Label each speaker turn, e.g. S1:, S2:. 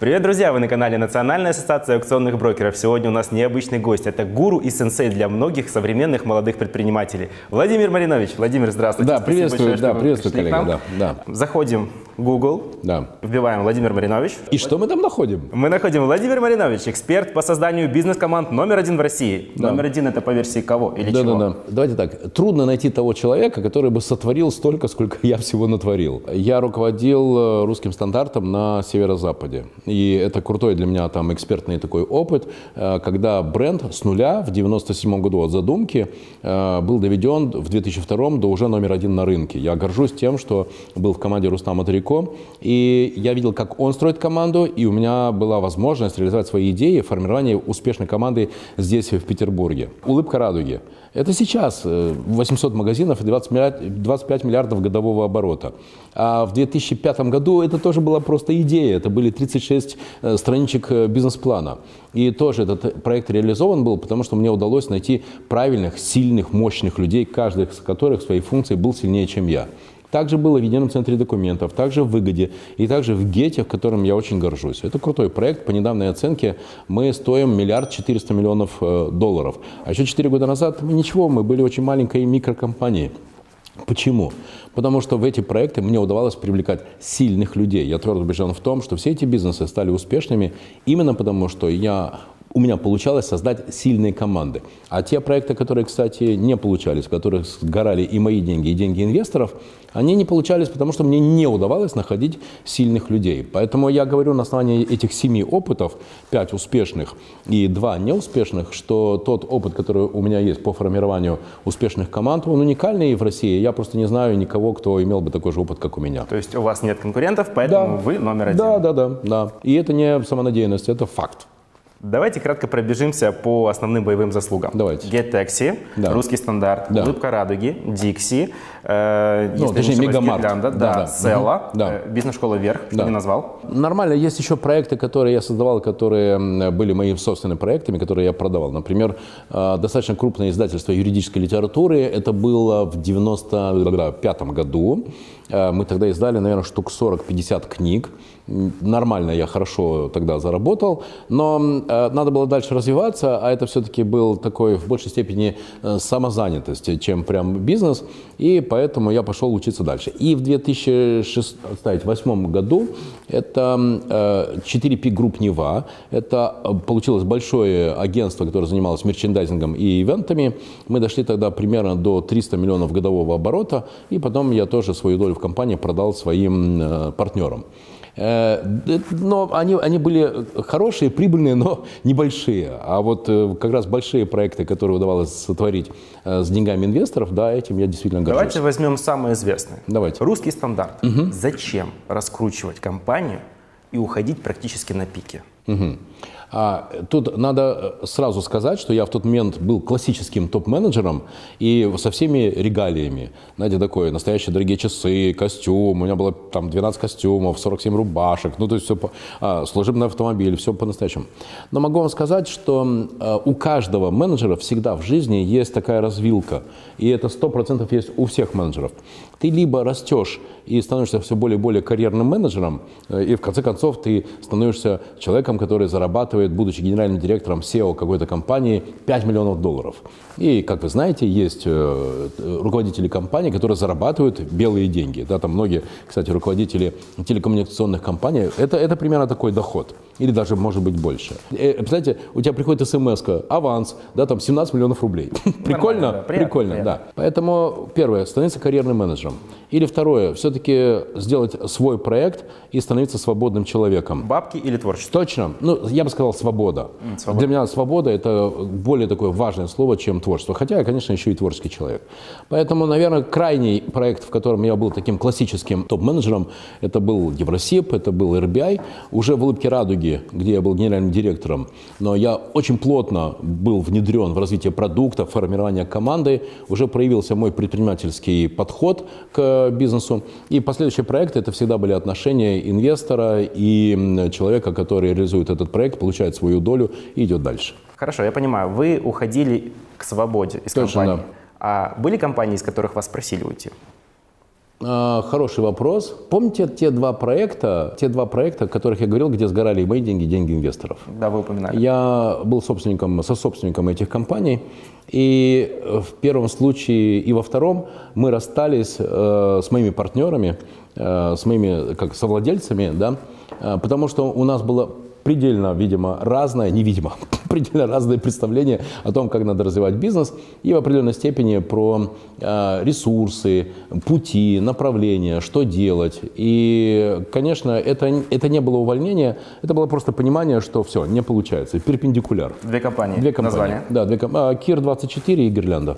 S1: Привет, друзья! Вы на канале Национальной ассоциации аукционных брокеров. Сегодня у нас необычный гость. Это гуру и сенсей для многих современных молодых предпринимателей. Владимир Маринович. Владимир, здравствуйте.
S2: Да, приветствую,
S1: большое,
S2: да, приветствую, коллега. Да, да.
S1: Заходим в Google,
S2: да.
S1: вбиваем Владимир Маринович.
S2: И что мы там находим?
S1: Мы находим Владимир Маринович, эксперт по созданию бизнес-команд номер один в России. Да. Номер один это по версии кого или
S2: да,
S1: чего?
S2: Да, да, Давайте так. Трудно найти того человека, который бы сотворил столько, сколько я всего натворил. Я руководил э, русским стандартом на северо-западе. И это крутой для меня там экспертный такой опыт, э, когда бренд с нуля в 97 году от задумки э, был доведен в 2002 до уже номер один на рынке. Я горжусь тем, что был в команде Рустама Тарико, и я видел, как он строит команду, и у меня была возможность реализовать свои идеи формирования успешной команды здесь, в Петербурге. Улыбка радуги. Это сейчас 800 э, магазинов и 20 миллиард, 25 миллиардов годового оборота. А в 2005 году это тоже была просто идея. Это были 36 э, страничек э, бизнес-плана. И тоже этот проект реализован был, потому что мне удалось найти правильных, сильных, мощных людей, каждый из которых в своей функции был сильнее, чем я. Также было в едином центре документов, также в Выгоде и также в ГЕТе, которым я очень горжусь. Это крутой проект. По недавней оценке мы стоим миллиард четыреста миллионов э, долларов. А еще четыре года назад ничего, мы были очень маленькой микрокомпанией. Почему? Потому что в эти проекты мне удавалось привлекать сильных людей. Я твердо убежден в том, что все эти бизнесы стали успешными именно потому, что я у меня получалось создать сильные команды. А те проекты, которые, кстати, не получались, в которых сгорали и мои деньги, и деньги инвесторов, они не получались, потому что мне не удавалось находить сильных людей. Поэтому я говорю на основании этих семи опытов, пять успешных и два неуспешных, что тот опыт, который у меня есть по формированию успешных команд, он уникальный в России. Я просто не знаю никого, кто имел бы такой же опыт, как у меня.
S1: То есть у вас нет конкурентов, поэтому
S2: да.
S1: вы номер один.
S2: Да, да, да, да. И это не самонадеянность, это факт.
S1: Давайте кратко пробежимся по основным боевым заслугам.
S2: Давайте.
S1: Get Taxi,
S2: да.
S1: Русский стандарт,
S2: да.
S1: Улыбка радуги, Dixie, э,
S2: ну, точнее, Мегамарт.
S1: Гирлянда, да, да, Села,
S2: да.
S1: Э, Бизнес-школа Вверх, что
S2: да.
S1: не назвал.
S2: Нормально, есть еще проекты, которые я создавал, которые были моими собственными проектами, которые я продавал. Например, э, достаточно крупное издательство юридической литературы, это было в 95 году. Э, мы тогда издали, наверное, штук 40-50 книг. Нормально я хорошо тогда заработал, но надо было дальше развиваться, а это все-таки был такой в большей степени э, самозанятость, чем прям бизнес, и поэтому я пошел учиться дальше. И в 2008 году это 4P Group Нева, это получилось большое агентство, которое занималось мерчендайзингом и ивентами. Мы дошли тогда примерно до 300 миллионов годового оборота, и потом я тоже свою долю в компании продал своим э, партнерам. Э, но они, они были хорошие, прибыльные, но небольшие. А вот э, как раз большие проекты, которые удавалось сотворить с деньгами инвесторов, да, этим я действительно горжусь.
S1: Давайте возьмем самое известное.
S2: Давайте.
S1: Русский стандарт. Угу. Зачем раскручивать компанию и уходить практически на пике?
S2: Угу. А, тут надо э, сразу сказать, что я в тот момент был классическим топ-менеджером и со всеми регалиями. Знаете, такое, настоящие дорогие часы, костюм, у меня было там 12 костюмов, 47 рубашек, ну то есть все, по, а, служебный автомобиль, все по-настоящему. Но могу вам сказать, что а, у каждого менеджера всегда в жизни есть такая развилка, и это 100% есть у всех менеджеров. Ты либо растешь и становишься все более и более карьерным менеджером, э, и в конце концов ты становишься человеком, который зарабатывает, будучи генеральным директором SEO какой-то компании, 5 миллионов долларов. И, как вы знаете, есть э, руководители компаний, которые зарабатывают белые деньги. Да, там многие, кстати, руководители телекоммуникационных компаний, это, это примерно такой доход. Или даже, может быть, больше. Э, представляете, у тебя приходит смс аванс, да, там 17 миллионов рублей. Прикольно?
S1: Да,
S2: Прикольно, да. Поэтому, первое, становиться карьерным менеджером. Или второе, все-таки сделать свой проект и становиться свободным человеком.
S1: Бабки или творчество?
S2: Точно. Ну, я бы сказал, свобода. свобода. Для меня свобода – это более такое важное слово, чем творчество. Хотя я, конечно, еще и творческий человек. Поэтому, наверное, крайний проект, в котором я был таким классическим топ-менеджером, это был Евросип, это был RBI. Уже в «Улыбке радуги», где я был генеральным директором. Но я очень плотно был внедрен в развитие продукта, формирование команды. Уже проявился мой предпринимательский подход к бизнесу. И последующие проекты – это всегда были отношения инвестора и человека, который реализует этот проект, получает свою долю и идет дальше.
S1: Хорошо, я понимаю. Вы уходили к свободе из
S2: Точно,
S1: компании.
S2: Да.
S1: А были компании, из которых вас просили уйти?
S2: А, Хороший вопрос. Помните те два проекта, те два проекта, о которых я говорил, где сгорали мои деньги, деньги инвесторов?
S1: Да, вы упоминали.
S2: Я был собственником, сособственником этих компаний, и в первом случае и во втором мы расстались э, с моими партнерами, э, с моими как совладельцами, да, э, потому что у нас было предельно, видимо, разное, невидимо, предельно разное представление о том, как надо развивать бизнес и в определенной степени про э, ресурсы, пути, направления, что делать. И, конечно, это, это не было увольнение, это было просто понимание, что все, не получается, перпендикуляр.
S1: Две компании.
S2: Две компании.
S1: Название.
S2: Да, две ком- а, Кир 24 и Гирлянда.